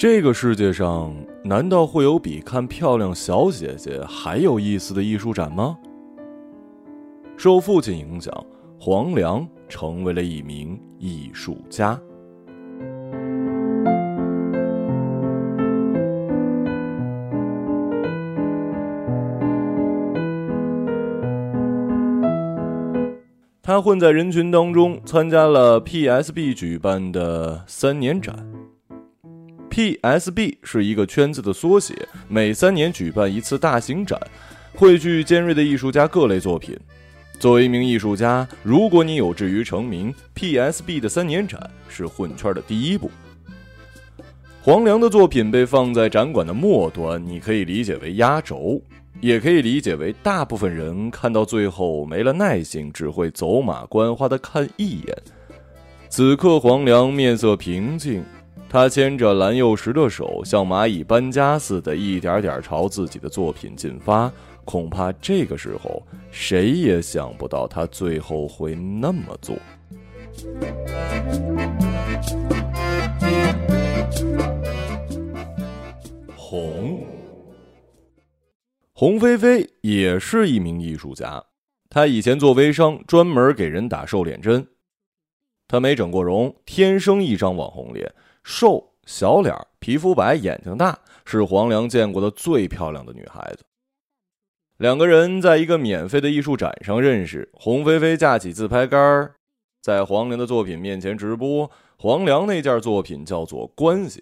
这个世界上难道会有比看漂亮小姐姐还有意思的艺术展吗？受父亲影响，黄良成为了一名艺术家。他混在人群当中，参加了 PSB 举办的三年展。PSB 是一个圈子的缩写，每三年举办一次大型展，汇聚尖锐的艺术家各类作品。作为一名艺术家，如果你有志于成名，PSB 的三年展是混圈的第一步。黄良的作品被放在展馆的末端，你可以理解为压轴，也可以理解为大部分人看到最后没了耐心，只会走马观花的看一眼。此刻，黄良面色平静。他牵着蓝幼时的手，像蚂蚁搬家似的，一点点朝自己的作品进发。恐怕这个时候，谁也想不到他最后会那么做。红，红飞飞也是一名艺术家，他以前做微商，专门给人打瘦脸针。他没整过容，天生一张网红脸。瘦小脸，皮肤白，眼睛大，是黄良见过的最漂亮的女孩子。两个人在一个免费的艺术展上认识，洪菲菲架起自拍杆，在黄良的作品面前直播。黄良那件作品叫做《关系》，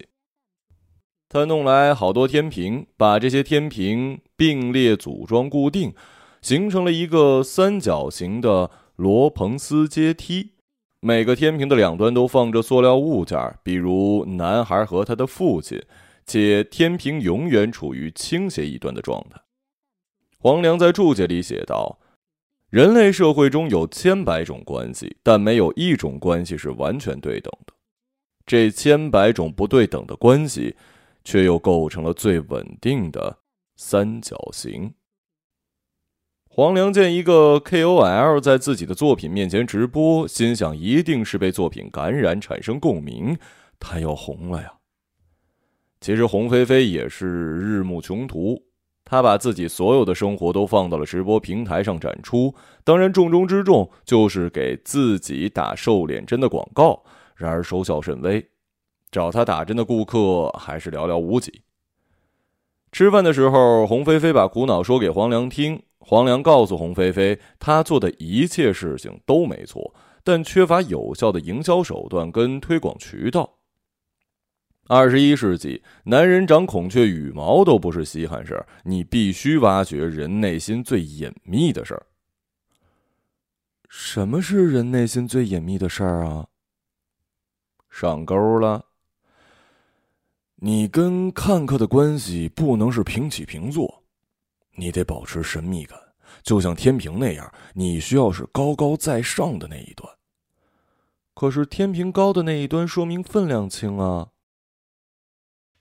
他弄来好多天平，把这些天平并列组装固定，形成了一个三角形的罗彭斯阶梯。每个天平的两端都放着塑料物件，比如男孩和他的父亲，且天平永远处于倾斜一端的状态。黄良在注解里写道：“人类社会中有千百种关系，但没有一种关系是完全对等的。这千百种不对等的关系，却又构成了最稳定的三角形。”黄良见一个 KOL 在自己的作品面前直播，心想一定是被作品感染，产生共鸣，他要红了呀。其实洪菲菲也是日暮穷途，他把自己所有的生活都放到了直播平台上展出，当然重中之重就是给自己打瘦脸针的广告。然而收效甚微，找他打针的顾客还是寥寥无几。吃饭的时候，洪菲菲把苦恼说给黄良听。黄良告诉洪菲菲，他做的一切事情都没错，但缺乏有效的营销手段跟推广渠道。二十一世纪，男人长孔雀羽毛都不是稀罕事儿，你必须挖掘人内心最隐秘的事儿。什么是人内心最隐秘的事儿啊？上钩了。你跟看客的关系不能是平起平坐。你得保持神秘感，就像天平那样，你需要是高高在上的那一端。可是天平高的那一端说明分量轻啊。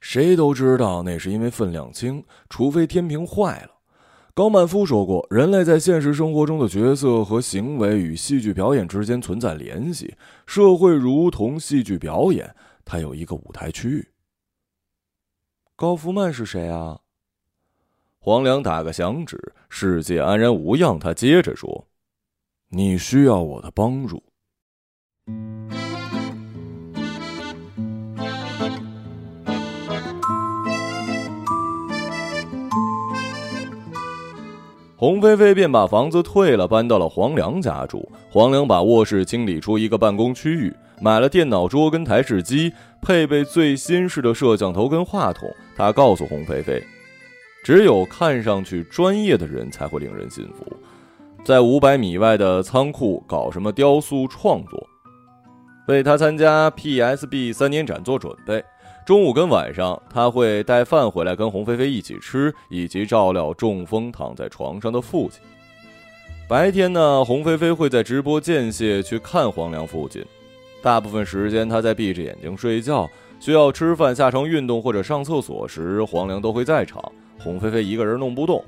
谁都知道那是因为分量轻，除非天平坏了。高曼夫说过，人类在现实生活中的角色和行为与戏剧表演之间存在联系，社会如同戏剧表演，它有一个舞台区域。高福曼是谁啊？黄良打个响指，世界安然无恙。他接着说：“你需要我的帮助。”洪菲菲便把房子退了，搬到了黄良家住。黄良把卧室清理出一个办公区域，买了电脑桌跟台式机，配备最新式的摄像头跟话筒。他告诉洪菲菲。只有看上去专业的人才会令人信服。在五百米外的仓库搞什么雕塑创作，为他参加 PSB 三年展做准备。中午跟晚上，他会带饭回来跟洪菲菲一起吃，以及照料中风躺在床上的父亲。白天呢，洪菲菲会在直播间隙去看黄良父亲。大部分时间，他在闭着眼睛睡觉。需要吃饭、下床运动或者上厕所时，黄良都会在场。洪菲菲一个人弄不动，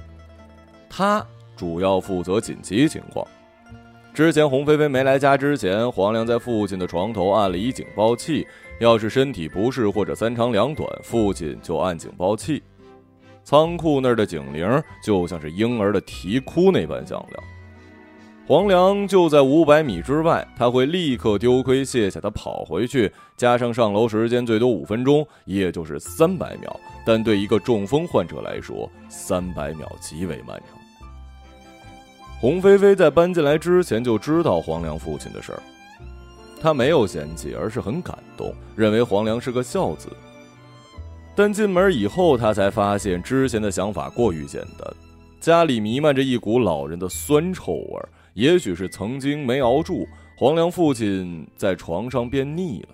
他主要负责紧急情况。之前洪菲菲没来家之前，黄良在父亲的床头按了一警报器，要是身体不适或者三长两短，父亲就按警报器。仓库那儿的警铃就像是婴儿的啼哭那般响亮。黄良就在五百米之外，他会立刻丢盔卸甲的跑回去，加上上楼时间最多五分钟，也就是三百秒。但对一个中风患者来说，三百秒极为漫长。洪菲菲在搬进来之前就知道黄良父亲的事儿，她没有嫌弃，而是很感动，认为黄良是个孝子。但进门以后，他才发现之前的想法过于简单，家里弥漫着一股老人的酸臭味儿。也许是曾经没熬住，黄良父亲在床上便腻了。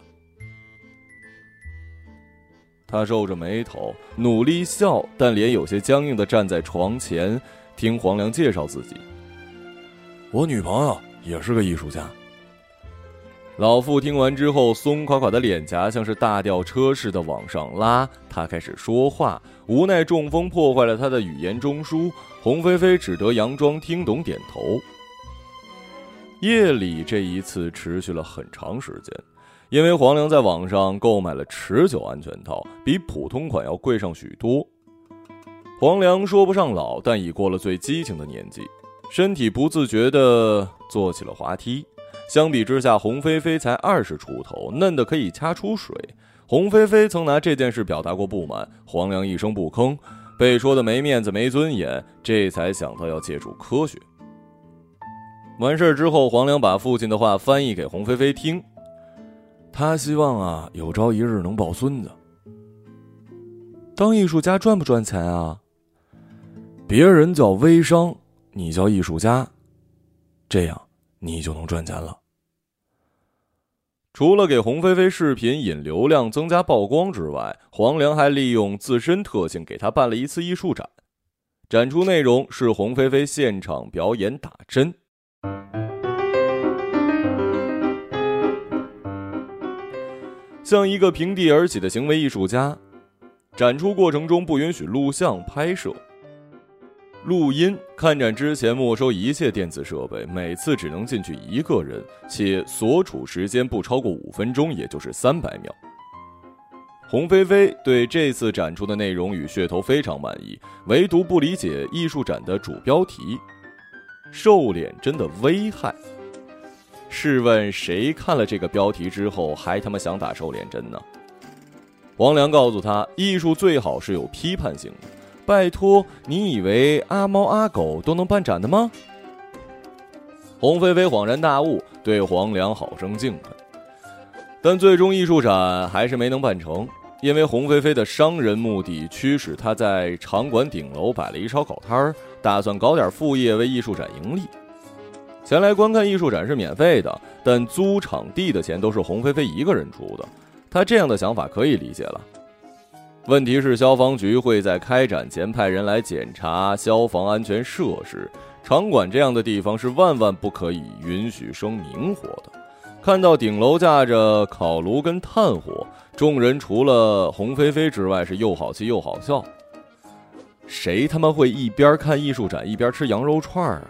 他皱着眉头，努力笑，但脸有些僵硬的站在床前，听黄良介绍自己。我女朋友也是个艺术家。老妇听完之后，松垮垮的脸颊像是大吊车似的往上拉。他开始说话，无奈中风破坏了他的语言中枢。洪菲菲只得佯装听懂，点头。夜里这一次持续了很长时间，因为黄良在网上购买了持久安全套，比普通款要贵上许多。黄良说不上老，但已过了最激情的年纪，身体不自觉地做起了滑梯。相比之下，洪菲菲才二十出头，嫩的可以掐出水。洪菲菲曾拿这件事表达过不满，黄良一声不吭，被说的没面子没尊严，这才想到要借助科学。完事之后，黄良把父亲的话翻译给洪菲菲听，他希望啊，有朝一日能抱孙子。当艺术家赚不赚钱啊？别人叫微商，你叫艺术家，这样。你就能赚钱了。除了给洪菲菲视频引流量、增加曝光之外，黄良还利用自身特性给他办了一次艺术展。展出内容是洪菲菲现场表演打针。像一个平地而起的行为艺术家，展出过程中不允许录像拍摄。录音看展之前没收一切电子设备，每次只能进去一个人，且所处时间不超过五分钟，也就是三百秒。洪菲菲对这次展出的内容与噱头非常满意，唯独不理解艺术展的主标题“瘦脸针的危害”。试问谁看了这个标题之后还他妈想打瘦脸针呢？王良告诉他，艺术最好是有批判性的。拜托，你以为阿猫阿狗都能办展的吗？洪菲菲恍然大悟，对黄良好生敬佩。但最终艺术展还是没能办成，因为洪菲菲的商人目的驱使她在场馆顶楼摆了一烧烤摊儿，打算搞点副业为艺术展盈利。前来观看艺术展是免费的，但租场地的钱都是洪菲菲一个人出的。他这样的想法可以理解了。问题是，消防局会在开展前派人来检查消防安全设施。场馆这样的地方是万万不可以允许生明火的。看到顶楼架着烤炉跟炭火，众人除了洪菲菲之外是又好气又好笑。谁他妈会一边看艺术展一边吃羊肉串啊？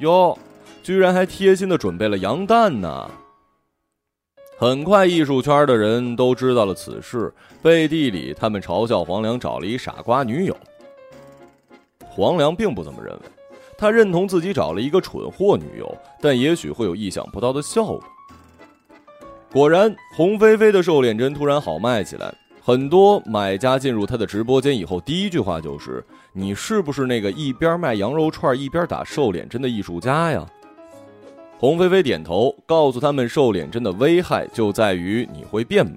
哟，居然还贴心的准备了羊蛋呢！很快，艺术圈的人都知道了此事。背地里，他们嘲笑黄良找了一傻瓜女友。黄良并不这么认为，他认同自己找了一个蠢货女友，但也许会有意想不到的效果。果然，红菲菲的瘦脸针突然好卖起来，很多买家进入他的直播间以后，第一句话就是：“你是不是那个一边卖羊肉串一边打瘦脸针的艺术家呀？”洪菲菲点头，告诉他们：瘦脸针的危害就在于你会变美，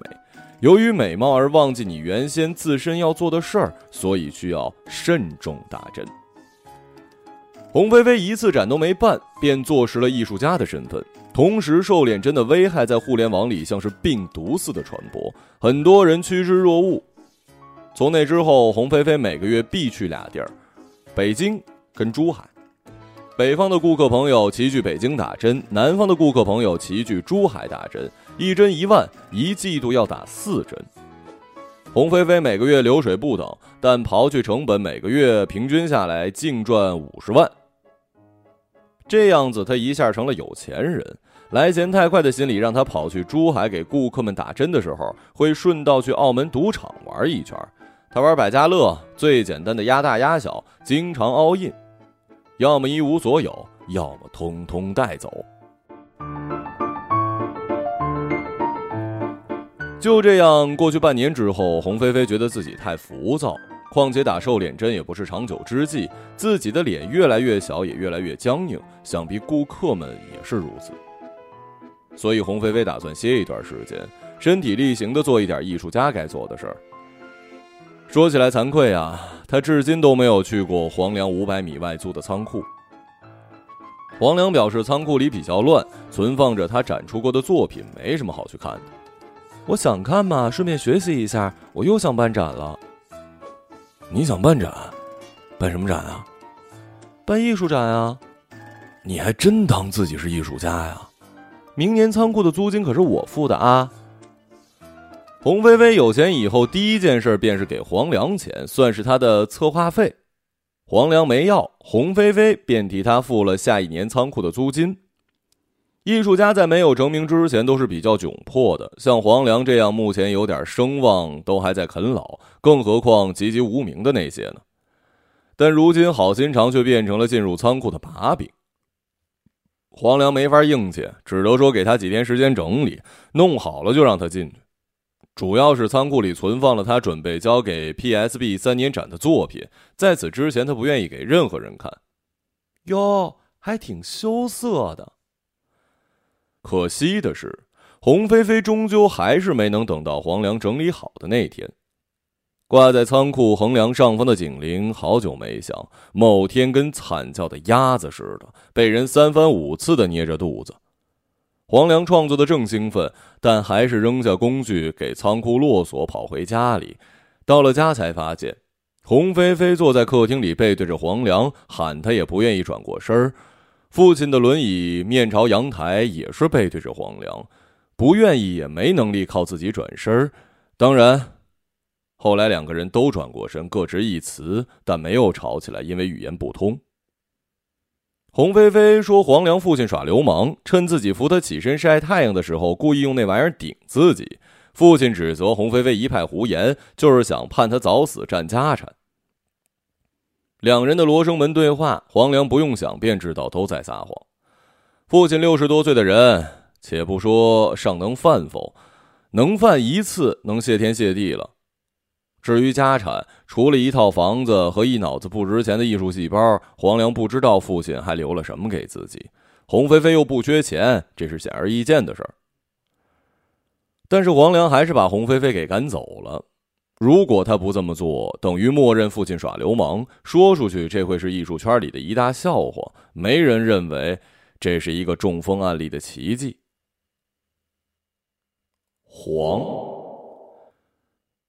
由于美貌而忘记你原先自身要做的事儿，所以需要慎重打针。洪菲菲一次展都没办，便坐实了艺术家的身份。同时，瘦脸针的危害在互联网里像是病毒似的传播，很多人趋之若鹜。从那之后，洪菲菲每个月必去俩地儿：北京跟珠海。北方的顾客朋友齐聚北京打针，南方的顾客朋友齐聚珠海打针，一针一万，一季度要打四针。洪菲菲每个月流水不等，但刨去成本，每个月平均下来净赚五十万。这样子他一下成了有钱人。来钱太快的心理让他跑去珠海给顾客们打针的时候，会顺道去澳门赌场玩一圈。他玩百家乐，最简单的压大压小，经常 all in，要么一无所有，要么通通带走。就这样过去半年之后，洪菲菲觉得自己太浮躁，况且打瘦脸针也不是长久之计，自己的脸越来越小，也越来越僵硬，想必顾客们也是如此。所以洪菲菲打算歇一段时间，身体力行的做一点艺术家该做的事儿。说起来惭愧啊，他至今都没有去过黄梁五百米外租的仓库。黄梁表示，仓库里比较乱，存放着他展出过的作品，没什么好去看的。我想看嘛，顺便学习一下。我又想办展了。你想办展？办什么展啊？办艺术展啊！你还真当自己是艺术家呀？明年仓库的租金可是我付的啊！洪菲菲有钱以后，第一件事便是给黄良钱，算是他的策划费。黄良没要，洪菲菲便替他付了下一年仓库的租金。艺术家在没有成名之前都是比较窘迫的，像黄良这样目前有点声望，都还在啃老，更何况籍籍无名的那些呢？但如今好心肠却变成了进入仓库的把柄。黄良没法硬气，只得说给他几天时间整理，弄好了就让他进去。主要是仓库里存放了他准备交给 PSB 三年展的作品，在此之前他不愿意给任何人看。哟，还挺羞涩的。可惜的是，洪菲菲终究还是没能等到黄粱整理好的那天。挂在仓库横梁上方的警铃好久没响，某天跟惨叫的鸭子似的，被人三番五次的捏着肚子。黄粱创作的正兴奋，但还是扔下工具给仓库落锁，跑回家里。到了家才发现，洪菲菲坐在客厅里，背对着黄粱，喊他也不愿意转过身儿。父亲的轮椅面朝阳台，也是背对着黄粱，不愿意也没能力靠自己转身当然，后来两个人都转过身，各执一词，但没有吵起来，因为语言不通。洪菲菲说：“黄粱父亲耍流氓，趁自己扶他起身晒太阳的时候，故意用那玩意儿顶自己。父亲指责洪菲菲一派胡言，就是想判他早死占家产。”两人的罗生门对话，黄粱不用想便知道都在撒谎。父亲六十多岁的人，且不说尚能犯否，能犯一次能谢天谢地了。至于家产，除了一套房子和一脑子不值钱的艺术细胞，黄粱不知道父亲还留了什么给自己。洪菲菲又不缺钱，这是显而易见的事儿。但是黄粱还是把洪菲菲给赶走了。如果他不这么做，等于默认父亲耍流氓。说出去，这会是艺术圈里的一大笑话。没人认为这是一个中风案例的奇迹。黄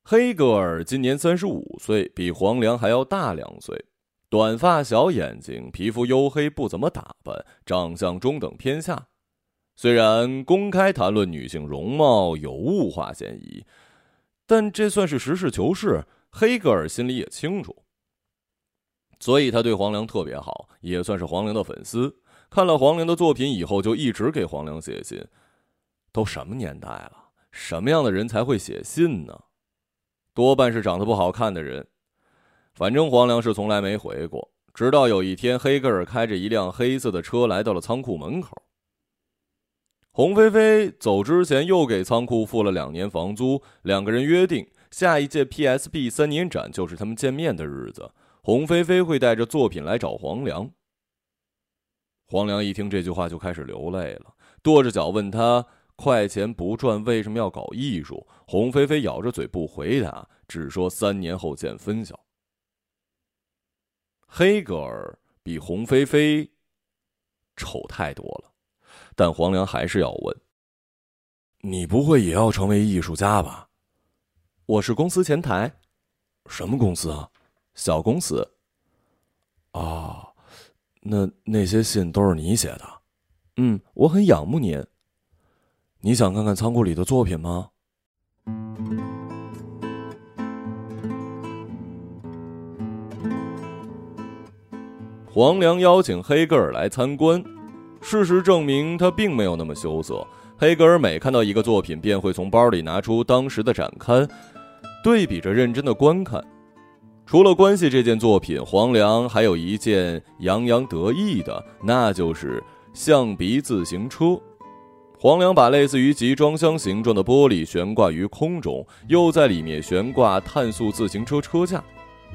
黑格尔今年三十五岁，比黄良还要大两岁，短发、小眼睛，皮肤黝黑，不怎么打扮，长相中等偏下。虽然公开谈论女性容貌有物化嫌疑。但这算是实事求是，黑格尔心里也清楚，所以他对黄良特别好，也算是黄良的粉丝。看了黄良的作品以后，就一直给黄良写信。都什么年代了，什么样的人才会写信呢？多半是长得不好看的人。反正黄良是从来没回过，直到有一天，黑格尔开着一辆黑色的车来到了仓库门口。洪菲菲走之前又给仓库付了两年房租，两个人约定下一届 PSB 三年展就是他们见面的日子。洪菲菲会带着作品来找黄良。黄良一听这句话就开始流泪了，跺着脚问他：“快钱不赚，为什么要搞艺术？”洪菲菲咬着嘴不回答，只说三年后见分晓。黑格尔比洪菲菲丑太多了。但黄良还是要问：“你不会也要成为艺术家吧？”我是公司前台，什么公司啊？小公司。哦，那那些信都是你写的？嗯，我很仰慕您。你想看看仓库里的作品吗？黄良邀请黑格尔来参观。事实证明，他并没有那么羞涩。黑格尔每看到一个作品，便会从包里拿出当时的展刊，对比着认真的观看。除了关系这件作品，黄良还有一件洋洋得意的，那就是象鼻自行车。黄良把类似于集装箱形状的玻璃悬挂于空中，又在里面悬挂碳素自行车车架。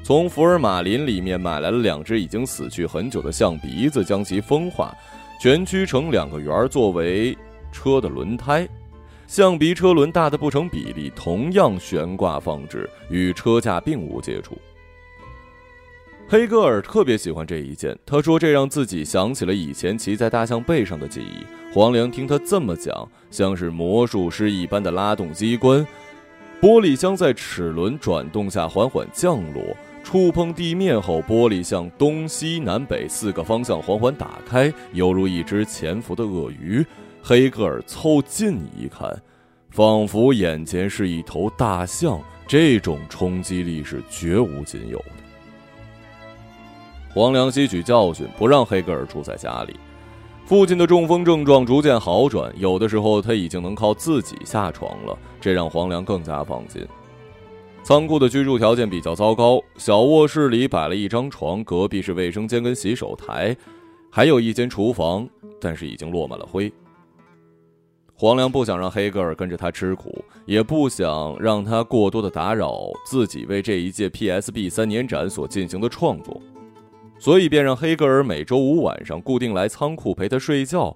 从福尔马林里面买来了两只已经死去很久的象鼻子，将其风化，全曲成两个圆作为车的轮胎。象鼻车轮大的不成比例，同样悬挂放置，与车架并无接触。黑格尔特别喜欢这一件，他说这让自己想起了以前骑在大象背上的记忆。黄良听他这么讲，像是魔术师一般的拉动机关，玻璃箱在齿轮转动下缓缓降落，触碰地面后，玻璃向东西南北四个方向缓缓打开，犹如一只潜伏的鳄鱼。黑格尔凑近一看，仿佛眼前是一头大象，这种冲击力是绝无仅有的。黄良吸取教训，不让黑格尔住在家里。父亲的中风症状逐渐好转，有的时候他已经能靠自己下床了，这让黄良更加放心。仓库的居住条件比较糟糕，小卧室里摆了一张床，隔壁是卫生间跟洗手台，还有一间厨房，但是已经落满了灰。黄良不想让黑格尔跟着他吃苦，也不想让他过多的打扰自己为这一届 PSB 三年展所进行的创作。所以便让黑格尔每周五晚上固定来仓库陪他睡觉，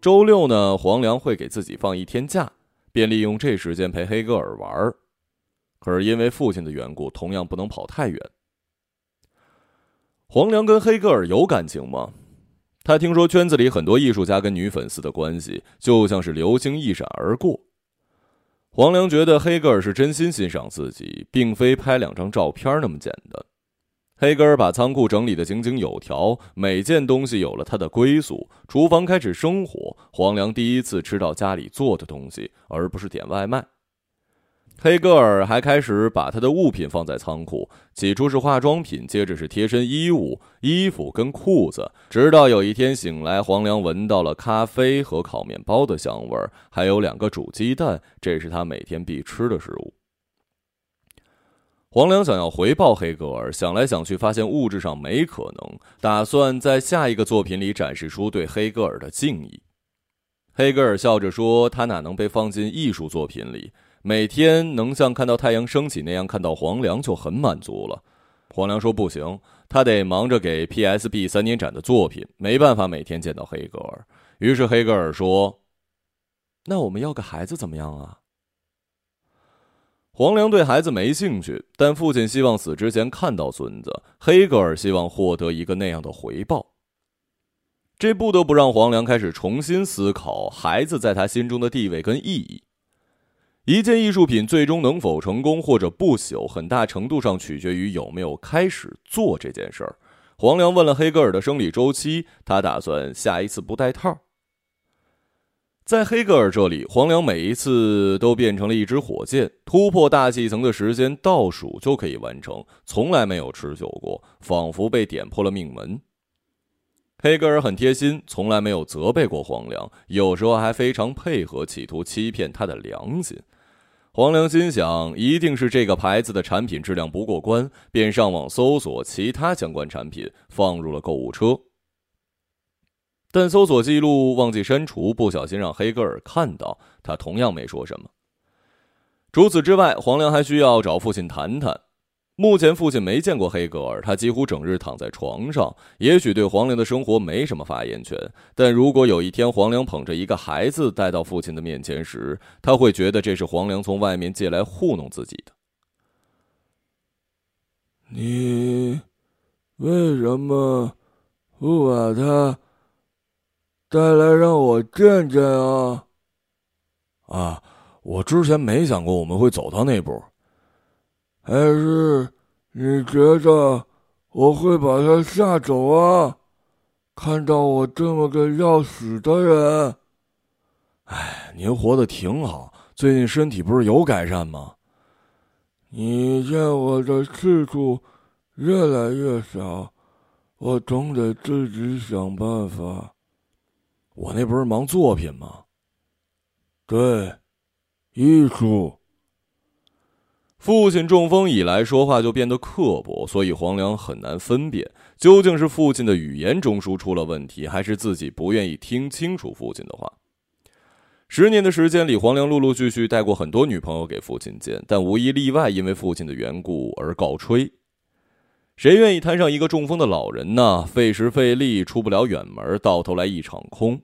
周六呢，黄良会给自己放一天假，便利用这时间陪黑格尔玩儿。可是因为父亲的缘故，同样不能跑太远。黄良跟黑格尔有感情吗？他听说圈子里很多艺术家跟女粉丝的关系就像是流星一闪而过。黄良觉得黑格尔是真心欣赏自己，并非拍两张照片那么简单。黑格尔把仓库整理得井井有条，每件东西有了它的归宿。厨房开始生火，黄良第一次吃到家里做的东西，而不是点外卖。黑格尔还开始把他的物品放在仓库，起初是化妆品，接着是贴身衣物、衣服跟裤子，直到有一天醒来，黄良闻到了咖啡和烤面包的香味儿，还有两个煮鸡蛋，这是他每天必吃的食物。黄良想要回报黑格尔，想来想去发现物质上没可能，打算在下一个作品里展示出对黑格尔的敬意。黑格尔笑着说：“他哪能被放进艺术作品里？每天能像看到太阳升起那样看到黄良就很满足了。”黄良说：“不行，他得忙着给 PSB 三年展的作品，没办法每天见到黑格尔。”于是黑格尔说：“那我们要个孩子怎么样啊？”黄良对孩子没兴趣，但父亲希望死之前看到孙子。黑格尔希望获得一个那样的回报。这不得不让黄良开始重新思考孩子在他心中的地位跟意义。一件艺术品最终能否成功或者不朽，很大程度上取决于有没有开始做这件事儿。黄良问了黑格尔的生理周期，他打算下一次不戴套。在黑格尔这里，黄粱每一次都变成了一支火箭，突破大气层的时间倒数就可以完成，从来没有持久过，仿佛被点破了命门。黑格尔很贴心，从来没有责备过黄粱，有时候还非常配合，企图欺骗他的良心。黄良心想，一定是这个牌子的产品质量不过关，便上网搜索其他相关产品，放入了购物车。但搜索记录忘记删除，不小心让黑格尔看到，他同样没说什么。除此之外，黄良还需要找父亲谈谈。目前父亲没见过黑格尔，他几乎整日躺在床上，也许对黄粱的生活没什么发言权。但如果有一天黄粱捧着一个孩子带到父亲的面前时，他会觉得这是黄粱从外面借来糊弄自己的。你为什么不把他？带来让我见见啊！啊，我之前没想过我们会走到那步。还是你觉得我会把他吓走啊？看到我这么个要死的人，哎，您活得挺好，最近身体不是有改善吗？你见我的次数越来越少，我总得自己想办法。我那不是忙作品吗？对，艺术。父亲中风以来，说话就变得刻薄，所以黄良很难分辨究竟是父亲的语言中枢出了问题，还是自己不愿意听清楚父亲的话。十年的时间里，黄良陆陆续续带过很多女朋友给父亲见，但无一例外因为父亲的缘故而告吹。谁愿意摊上一个中风的老人呢？费时费力出不了远门，到头来一场空。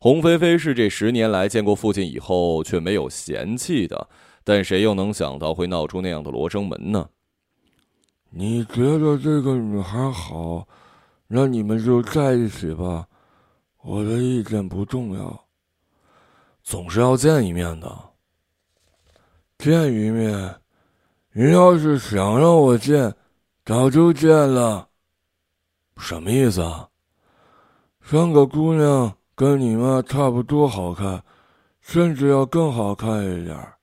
洪菲菲是这十年来见过父亲以后却没有嫌弃的。但谁又能想到会闹出那样的罗生门呢？你觉得这个女孩好，那你们就在一起吧。我的意见不重要。总是要见一面的。见一面，你要是想让我见，早就见了。什么意思啊？三个姑娘跟你妈差不多好看，甚至要更好看一点。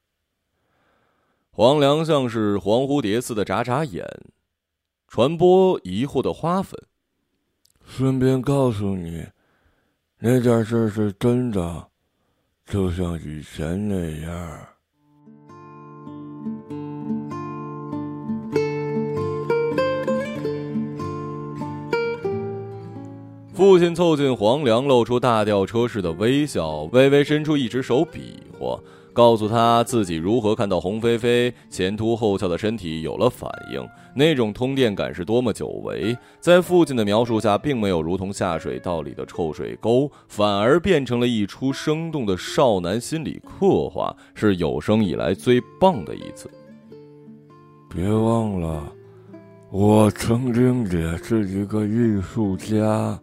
黄粱像是黄蝴蝶似的眨眨眼，传播疑惑的花粉。顺便告诉你，那件事是真的，就像以前那样。父亲凑近黄粱，露出大吊车似的微笑，微微伸出一只手比划。告诉他自己如何看到红飞飞前凸后翘的身体有了反应，那种通电感是多么久违。在父亲的描述下，并没有如同下水道里的臭水沟，反而变成了一出生动的少男心理刻画，是有生以来最棒的一次。别忘了，我曾经也是一个艺术家。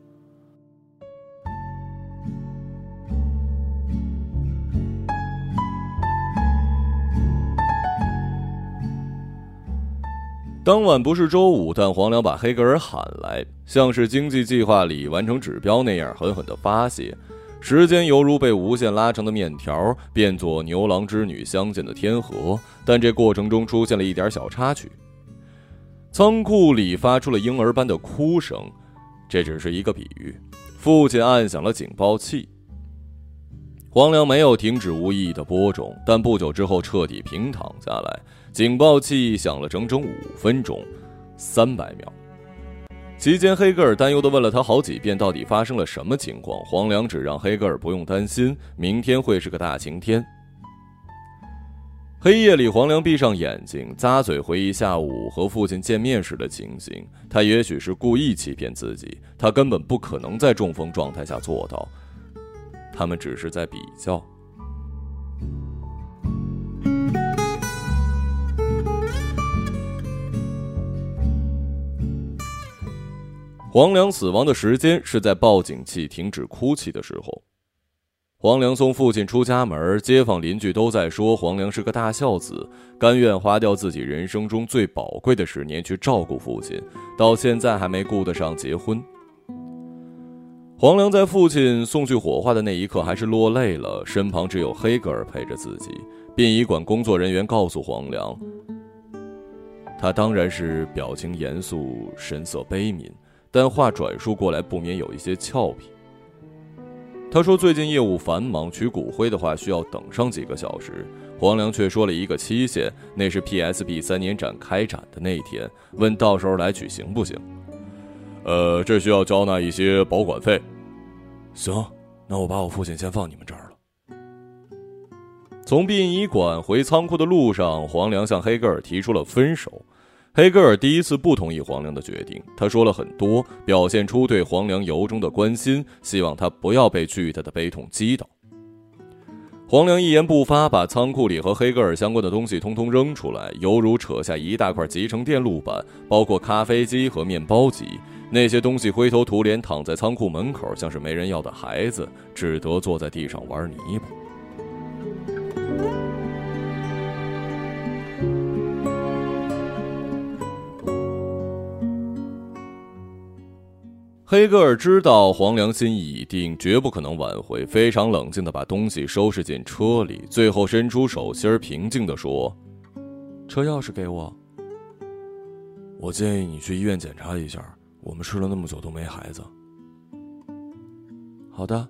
当晚不是周五，但黄良把黑格尔喊来，像是经济计划里完成指标那样，狠狠地发泄。时间犹如被无限拉长的面条，变作牛郎织女相见的天河。但这过程中出现了一点小插曲，仓库里发出了婴儿般的哭声，这只是一个比喻。父亲按响了警报器，黄良没有停止无意义的播种，但不久之后彻底平躺下来。警报器响了整整五分钟，三百秒。期间，黑格尔担忧地问了他好几遍，到底发生了什么情况。黄良只让黑格尔不用担心，明天会是个大晴天。黑夜里，黄良闭上眼睛，咂嘴回忆下午和父亲见面时的情形。他也许是故意欺骗自己，他根本不可能在中风状态下做到。他们只是在比较。黄良死亡的时间是在报警器停止哭泣的时候。黄良送父亲出家门，街坊邻居都在说黄良是个大孝子，甘愿花掉自己人生中最宝贵的十年去照顾父亲，到现在还没顾得上结婚。黄良在父亲送去火化的那一刻还是落泪了，身旁只有黑格尔陪着自己。殡仪馆工作人员告诉黄良，他当然是表情严肃，神色悲悯。但话转述过来，不免有一些俏皮。他说：“最近业务繁忙，取骨灰的话需要等上几个小时。”黄良却说了一个期限，那是 PSB 三年展开展的那一天，问到时候来取行不行？呃，这需要交纳一些保管费。行，那我把我父亲先放你们这儿了。从殡仪馆回仓库的路上，黄良向黑格尔提出了分手。黑格尔第一次不同意黄良的决定，他说了很多，表现出对黄良由衷的关心，希望他不要被巨大的悲痛击倒。黄良一言不发，把仓库里和黑格尔相关的东西通通扔出来，犹如扯下一大块集成电路板，包括咖啡机和面包机。那些东西灰头土脸躺在仓库门口，像是没人要的孩子，只得坐在地上玩泥巴。黑格尔知道黄良心意已定，绝不可能挽回，非常冷静地把东西收拾进车里，最后伸出手心，平静地说：“车钥匙给我。我建议你去医院检查一下，我们吃了那么久都没孩子。好的，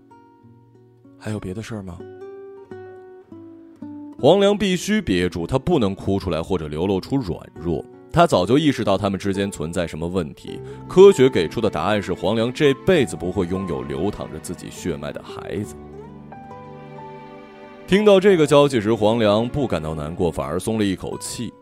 还有别的事儿吗？黄良必须憋住，他不能哭出来或者流露出软弱。他早就意识到他们之间存在什么问题。科学给出的答案是，黄良这辈子不会拥有流淌着自己血脉的孩子。听到这个消息时，黄良不感到难过，反而松了一口气。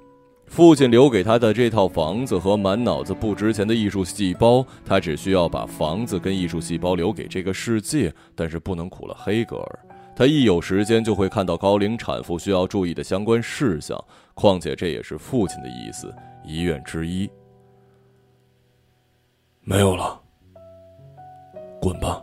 父亲留给他的这套房子和满脑子不值钱的艺术细胞，他只需要把房子跟艺术细胞留给这个世界，但是不能苦了黑格尔。他一有时间就会看到高龄产妇需要注意的相关事项，况且这也是父亲的意思，医院之一。没有了，滚吧。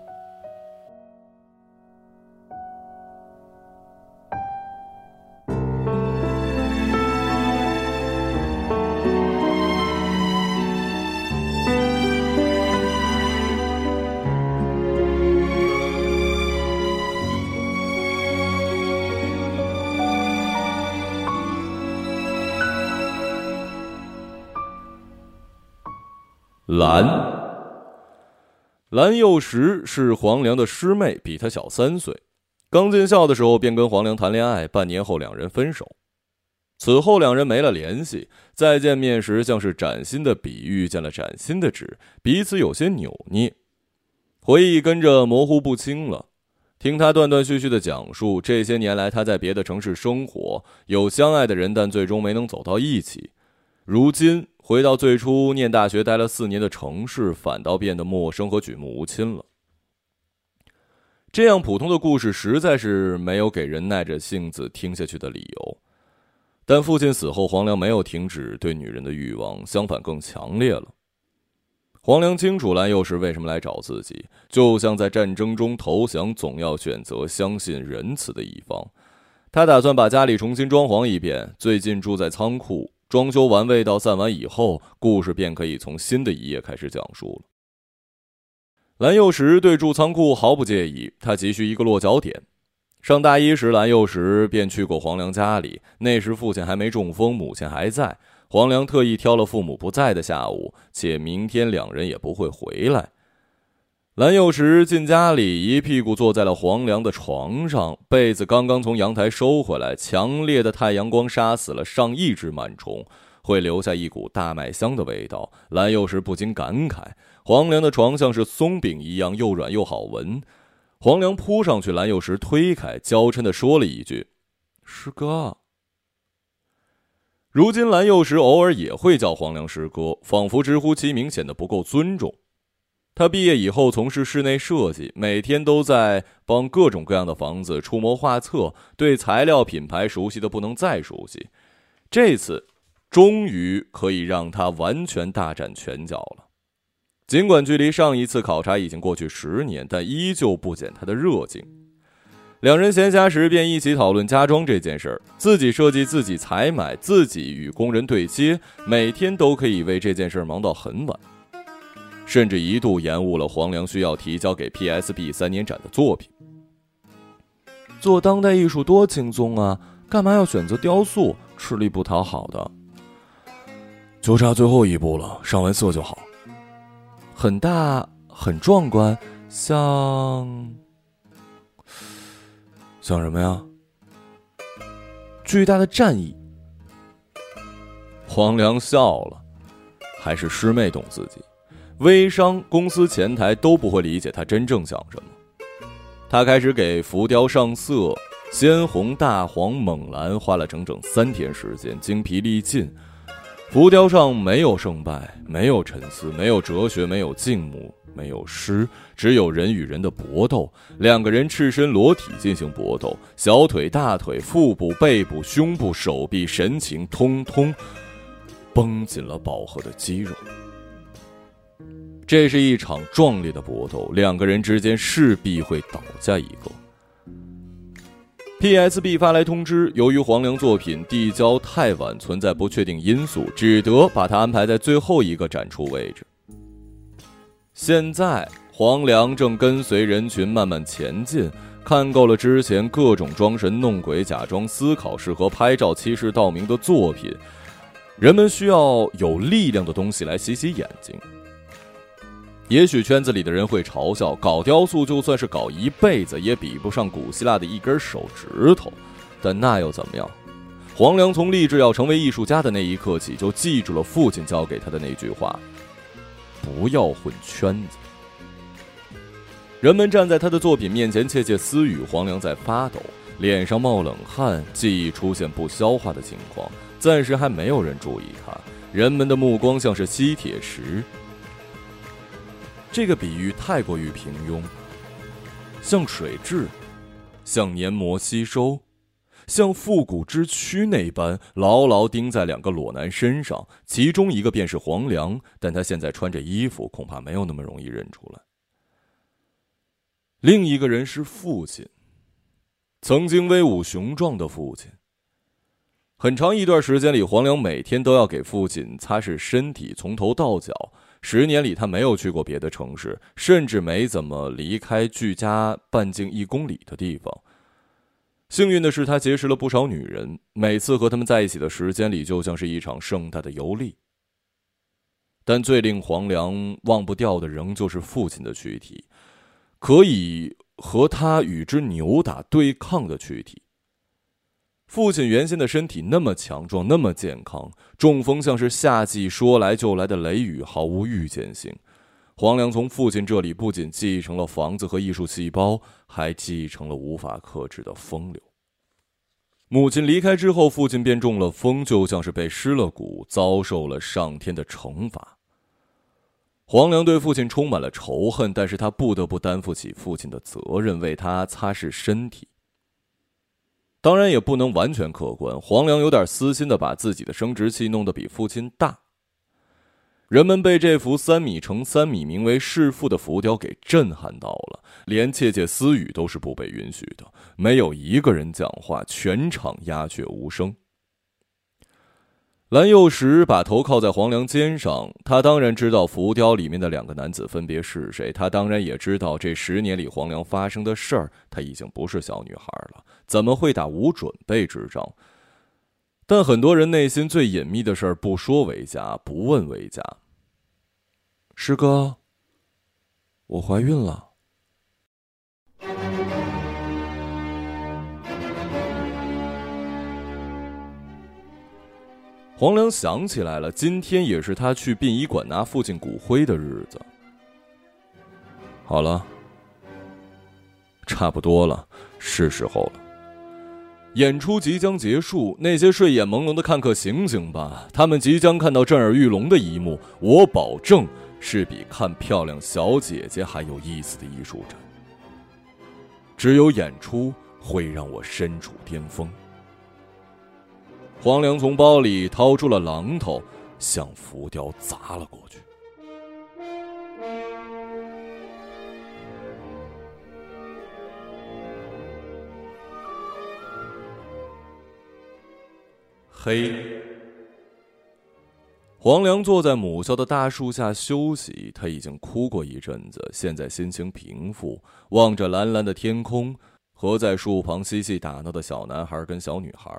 蓝，蓝幼时是黄良的师妹，比他小三岁。刚进校的时候便跟黄良谈恋爱，半年后两人分手。此后两人没了联系，再见面时像是崭新的笔遇见了崭新的纸，彼此有些扭捏，回忆跟着模糊不清了。听他断断续续的讲述，这些年来他在别的城市生活，有相爱的人，但最终没能走到一起。如今。回到最初念大学待了四年的城市，反倒变得陌生和举目无亲了。这样普通的故事，实在是没有给人耐着性子听下去的理由。但父亲死后，黄良没有停止对女人的欲望，相反更强烈了。黄良清楚蓝又是为什么来找自己，就像在战争中投降，总要选择相信仁慈的一方。他打算把家里重新装潢一遍，最近住在仓库。装修完，味道散完以后，故事便可以从新的一页开始讲述了。蓝幼时对住仓库毫不介意，他急需一个落脚点。上大一时，蓝幼时便去过黄良家里，那时父亲还没中风，母亲还在。黄良特意挑了父母不在的下午，且明天两人也不会回来。蓝幼时进家里，一屁股坐在了黄良的床上，被子刚刚从阳台收回来。强烈的太阳光杀死了上亿只螨虫，会留下一股大麦香的味道。蓝幼时不禁感慨：黄良的床像是松饼一样，又软又好闻。黄良扑上去，蓝幼时推开，娇嗔的说了一句：“师哥。”如今蓝幼时偶尔也会叫黄良师哥，仿佛直呼其名显得不够尊重。他毕业以后从事室内设计，每天都在帮各种各样的房子出谋划策，对材料品牌熟悉的不能再熟悉。这次，终于可以让他完全大展拳脚了。尽管距离上一次考察已经过去十年，但依旧不减他的热情。两人闲暇时便一起讨论家装这件事儿，自己设计、自己采买、自己与工人对接，每天都可以为这件事忙到很晚。甚至一度延误了黄良需要提交给 PSB 三年展的作品。做当代艺术多轻松啊，干嘛要选择雕塑？吃力不讨好的。就差最后一步了，上完色就好。很大，很壮观，像……像什么呀？巨大的战役。黄良笑了，还是师妹懂自己。微商公司前台都不会理解他真正想什么。他开始给浮雕上色，鲜红、大黄、猛蓝，花了整整三天时间，精疲力尽。浮雕上没有胜败，没有沉思，没有哲学，没有静穆，没有诗，只有人与人的搏斗。两个人赤身裸体进行搏斗，小腿、大腿、腹部、背部、胸部、手臂，神情通通绷紧了饱和的肌肉。这是一场壮烈的搏斗，两个人之间势必会倒下一个。PSB 发来通知，由于黄良作品递交太晚，存在不确定因素，只得把它安排在最后一个展出位置。现在，黄良正跟随人群慢慢前进，看够了之前各种装神弄鬼、假装思考、适合拍照、欺世盗名的作品，人们需要有力量的东西来洗洗眼睛。也许圈子里的人会嘲笑，搞雕塑就算是搞一辈子，也比不上古希腊的一根手指头。但那又怎么样？黄良从立志要成为艺术家的那一刻起，就记住了父亲教给他的那句话：不要混圈子。人们站在他的作品面前窃窃私语，黄良在发抖，脸上冒冷汗，记忆出现不消化的情况。暂时还没有人注意他，人们的目光像是吸铁石。这个比喻太过于平庸，像水蛭，像黏膜吸收，像复古之躯那般牢牢钉在两个裸男身上，其中一个便是黄粱，但他现在穿着衣服，恐怕没有那么容易认出来。另一个人是父亲，曾经威武雄壮的父亲。很长一段时间里，黄粱每天都要给父亲擦拭身体，从头到脚。十年里，他没有去过别的城市，甚至没怎么离开距家半径一公里的地方。幸运的是，他结识了不少女人，每次和他们在一起的时间里，就像是一场盛大的游历。但最令黄粱忘不掉的，仍旧是父亲的躯体，可以和他与之扭打对抗的躯体。父亲原先的身体那么强壮，那么健康，中风像是夏季说来就来的雷雨，毫无预见性。黄粱从父亲这里不仅继承了房子和艺术细胞，还继承了无法克制的风流。母亲离开之后，父亲便中了风，就像是被失了骨，遭受了上天的惩罚。黄粱对父亲充满了仇恨，但是他不得不担负起父亲的责任，为他擦拭身体。当然也不能完全客观，黄粱有点私心的把自己的生殖器弄得比父亲大。人们被这幅三米乘三米、名为《弑父》的浮雕给震撼到了，连窃窃私语都是不被允许的，没有一个人讲话，全场鸦雀无声。蓝幼时把头靠在黄粱肩上，他当然知道浮雕里面的两个男子分别是谁，他当然也知道这十年里黄粱发生的事儿，他已经不是小女孩了，怎么会打无准备之仗？但很多人内心最隐秘的事儿，不说为佳，不问为佳。师哥，我怀孕了。黄良想起来了，今天也是他去殡仪馆拿父亲骨灰的日子。好了，差不多了，是时候了。演出即将结束，那些睡眼朦胧的看客醒醒吧，他们即将看到震耳欲聋的一幕。我保证，是比看漂亮小姐姐还有意思的艺术展。只有演出会让我身处巅峰。黄粱从包里掏出了榔头，向浮雕砸了过去。黑。黄粱坐在母校的大树下休息，他已经哭过一阵子，现在心情平复，望着蓝蓝的天空和在树旁嬉戏打闹的小男孩跟小女孩。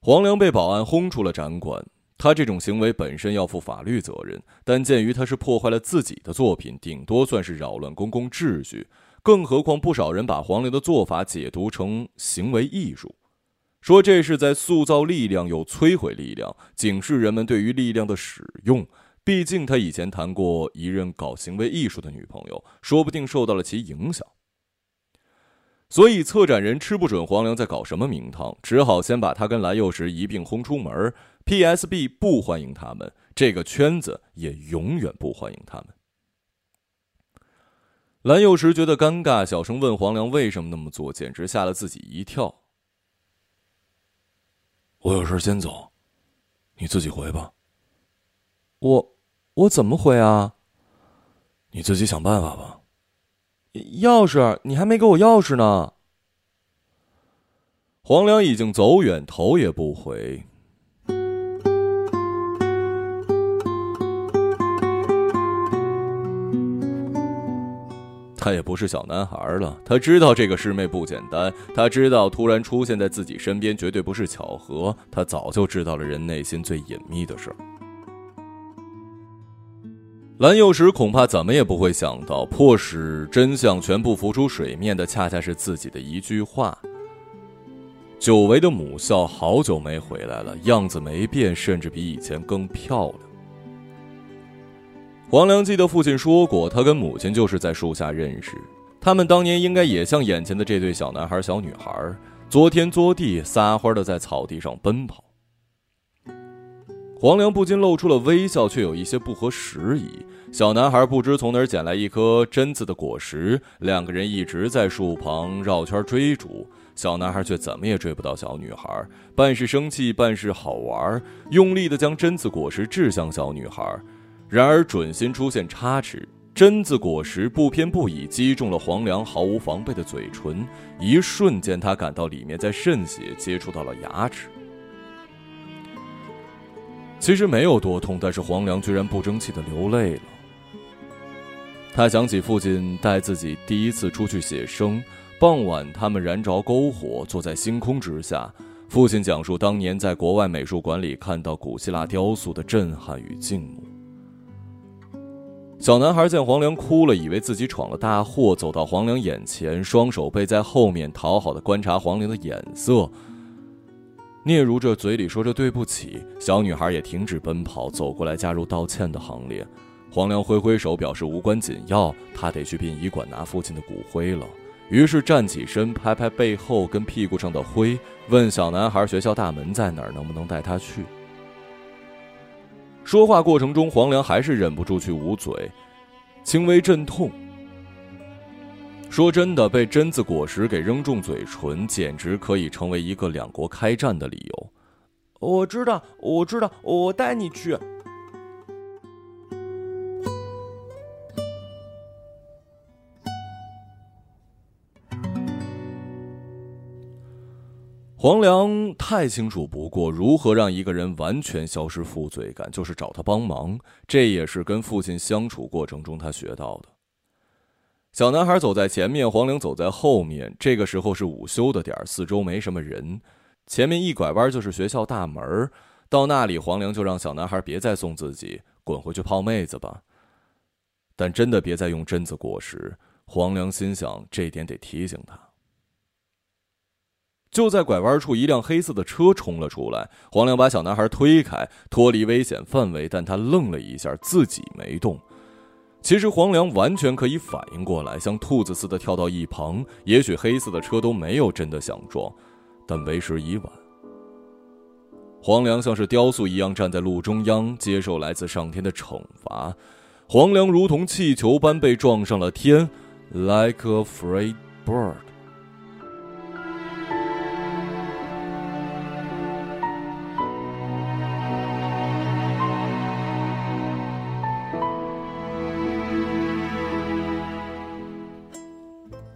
黄粱被保安轰出了展馆，他这种行为本身要负法律责任，但鉴于他是破坏了自己的作品，顶多算是扰乱公共秩序。更何况不少人把黄粱的做法解读成行为艺术，说这是在塑造力量又摧毁力量，警示人们对于力量的使用。毕竟他以前谈过一任搞行为艺术的女朋友，说不定受到了其影响。所以，策展人吃不准黄粱在搞什么名堂，只好先把他跟蓝幼时一并轰出门。P.S.B 不欢迎他们，这个圈子也永远不欢迎他们。蓝幼时觉得尴尬，小声问黄粱为什么那么做，简直吓了自己一跳。我有事先走，你自己回吧。我，我怎么回啊？你自己想办法吧。钥匙，你还没给我钥匙呢。黄粱已经走远，头也不回。他也不是小男孩了，他知道这个师妹不简单，他知道突然出现在自己身边绝对不是巧合，他早就知道了人内心最隐秘的事儿。蓝幼时恐怕怎么也不会想到，迫使真相全部浮出水面的，恰恰是自己的一句话。久违的母校好久没回来了，样子没变，甚至比以前更漂亮。黄良记得父亲说过，他跟母亲就是在树下认识，他们当年应该也像眼前的这对小男孩、小女孩，作天作地、撒欢的在草地上奔跑。黄良不禁露出了微笑，却有一些不合时宜。小男孩不知从哪儿捡来一颗榛子的果实，两个人一直在树旁绕圈追逐。小男孩却怎么也追不到小女孩，半是生气，半是好玩，用力地将榛子果实掷向小女孩。然而准心出现差池，榛子果实不偏不倚击中了黄粱毫无防备的嘴唇，一瞬间他感到里面在渗血，接触到了牙齿。其实没有多痛，但是黄粱居然不争气的流泪了。他想起父亲带自己第一次出去写生，傍晚他们燃着篝火，坐在星空之下。父亲讲述当年在国外美术馆里看到古希腊雕塑的震撼与静穆。小男孩见黄良哭了，以为自己闯了大祸，走到黄良眼前，双手背在后面，讨好的观察黄良的眼色。嗫嚅着嘴里说着对不起，小女孩也停止奔跑，走过来加入道歉的行列。黄良挥挥手表示无关紧要，他得去殡仪馆拿父亲的骨灰了。于是站起身，拍拍背后跟屁股上的灰，问小男孩学校大门在哪儿，能不能带他去。说话过程中，黄良还是忍不住去捂嘴，轻微阵痛。说真的，被榛子果实给扔中嘴唇，简直可以成为一个两国开战的理由。我知道，我知道，我带你去。黄良太清楚不过，如何让一个人完全消失负罪感，就是找他帮忙。这也是跟父亲相处过程中他学到的。小男孩走在前面，黄良走在后面。这个时候是午休的点儿，四周没什么人。前面一拐弯就是学校大门到那里，黄良就让小男孩别再送自己，滚回去泡妹子吧。但真的别再用榛子果实。黄良心想，这点得提醒他。就在拐弯处，一辆黑色的车冲了出来。黄良把小男孩推开，脱离危险范围，但他愣了一下，自己没动。其实黄良完全可以反应过来，像兔子似的跳到一旁。也许黑色的车都没有真的想撞，但为时已晚。黄良像是雕塑一样站在路中央，接受来自上天的惩罚。黄良如同气球般被撞上了天，like a free bird。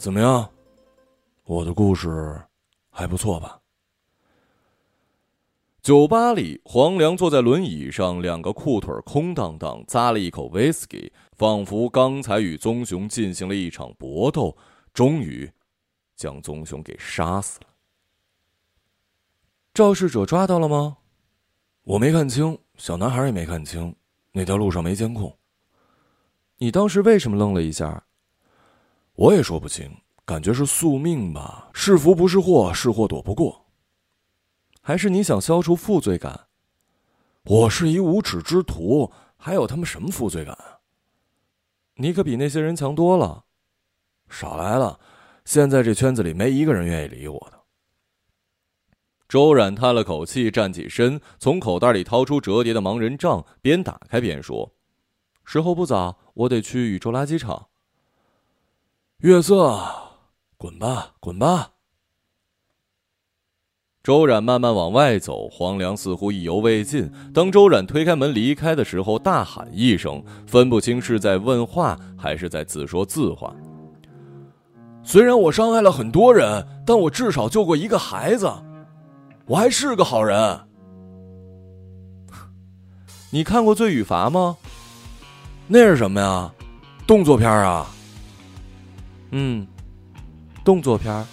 怎么样，我的故事还不错吧？酒吧里，黄良坐在轮椅上，两个裤腿空荡荡，咂了一口威士忌，仿佛刚才与棕熊进行了一场搏斗，终于将棕熊给杀死了。肇事者抓到了吗？我没看清，小男孩也没看清，那条路上没监控。你当时为什么愣了一下？我也说不清，感觉是宿命吧，是福不是祸，是祸躲不过。还是你想消除负罪感？我是一无耻之徒，还有他们什么负罪感？你可比那些人强多了。少来了，现在这圈子里没一个人愿意理我的。周冉叹了口气，站起身，从口袋里掏出折叠的盲人杖，边打开边说：“时候不早，我得去宇宙垃圾场。”月色，滚吧，滚吧！周冉慢慢往外走，黄良似乎意犹未尽。当周冉推开门离开的时候，大喊一声，分不清是在问话还是在自说自话。虽然我伤害了很多人，但我至少救过一个孩子，我还是个好人。你看过《罪与罚》吗？那是什么呀？动作片啊？嗯，动作片儿。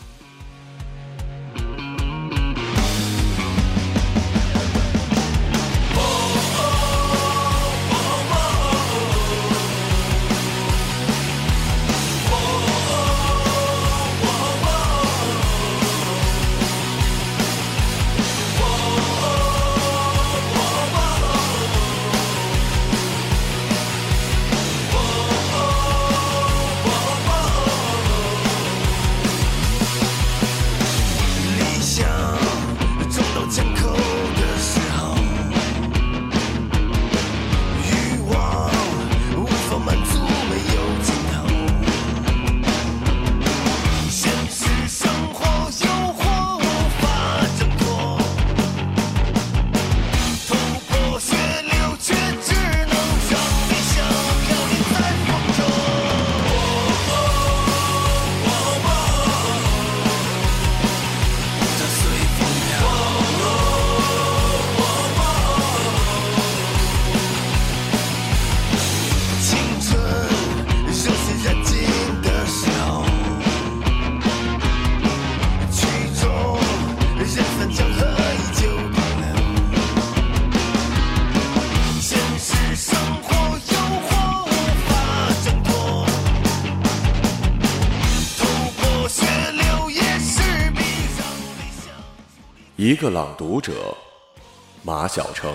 一个朗读者，马晓成。